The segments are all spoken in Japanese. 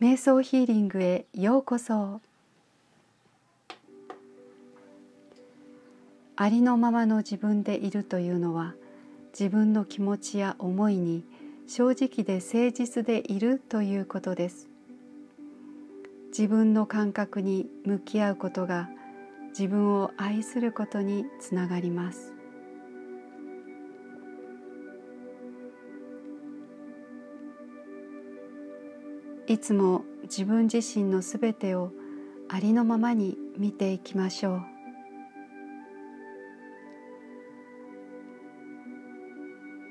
瞑想ヒーリングへようこそ。ありのままの自分でいるというのは自分の気持ちや思いに正直で誠実でいるということです。自分の感覚に向き合うことが自分を愛することにつながります。いつも自分自身のすべてをありのままに見ていきましょう。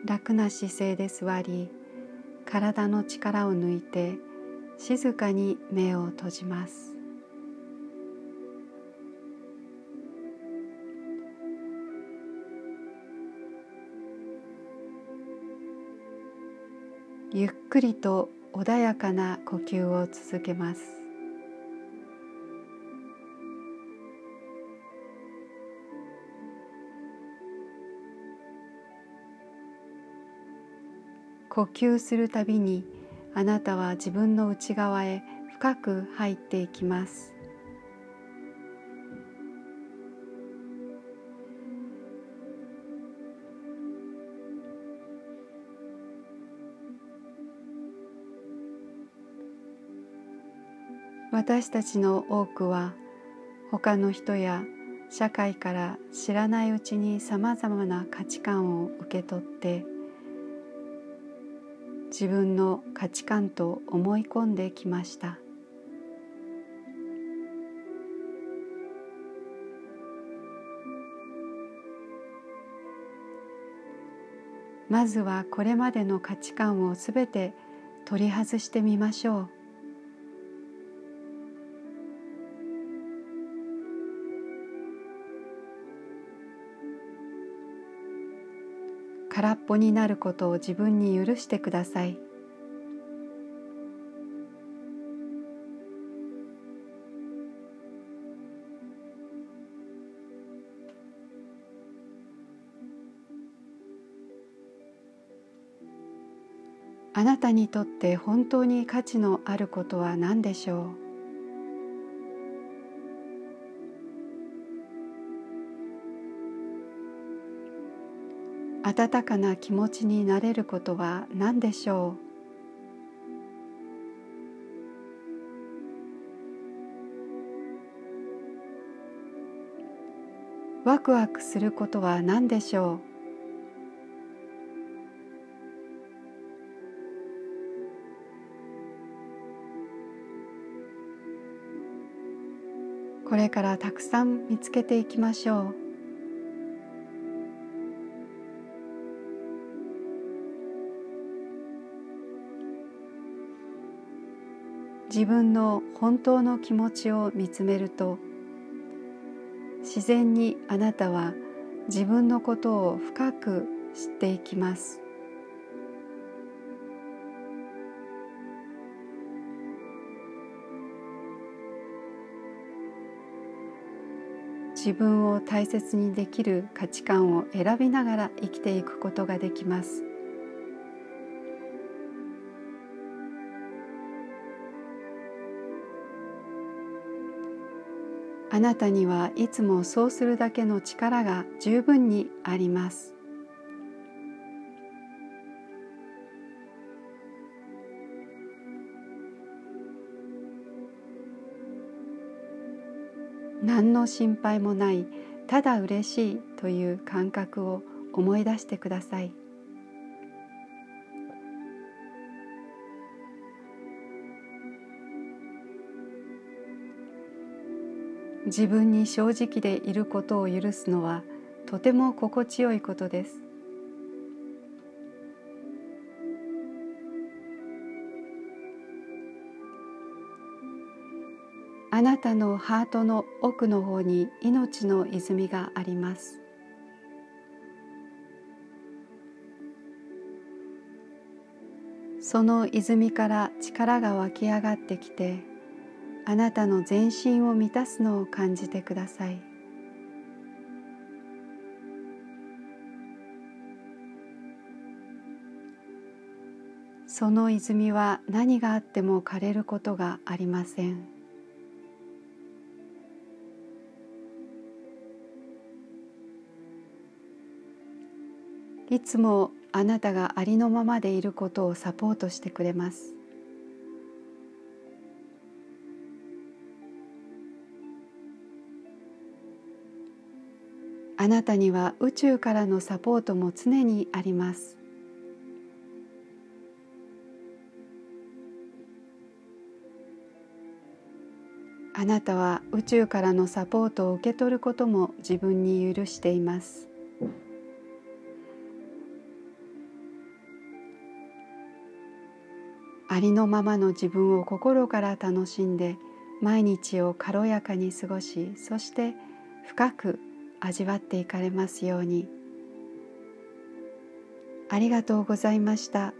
楽な姿勢で座り体の力を抜いて静かに目を閉じます。ゆっくりと穏やかな呼吸を続けます。呼吸するたびにあなたは自分の内側へ深く入っていきます。私たちの多くは他の人や社会から知らないうちにさまざまな価値観を受け取って自分の価値観と思い込んできました。まずはこれまでの価値観をすべて取り外してみましょう。空っぽになることを自分に許してください。あなたにとって本当に価値のあることは何でしょう？温かな気持ちになれることは何でしょう？ワクワクすることは何でしょう？これからたくさん見つけていきましょう。自分の本当の気持ちを見つめると自然にあなたは自分のことを深く知っていきます。自分を大切にできる価値観を選びながら生きていくことができます。あなたにはいつもそうするだけの力が十分にあります何の心配もないただ嬉しいという感覚を思い出してください。自分に正直でいることを許すのはとても心地よいことです。あなたのハートの奥の方に命の泉があります。その泉から力が湧き上がってきてあなたの全身を満たすのを感じてください。その泉は何があっても枯れることがありません。いつもあなたがありのままでいることをサポートしてくれます。なたには宇宙からのサポートも常にあります。あなたは宇宙からのサポートを受け取ることも自分に許しています。ありのままの自分を心から楽しんで毎日を軽やかに過ごしそして深く味わっていかれますようにありがとうございました。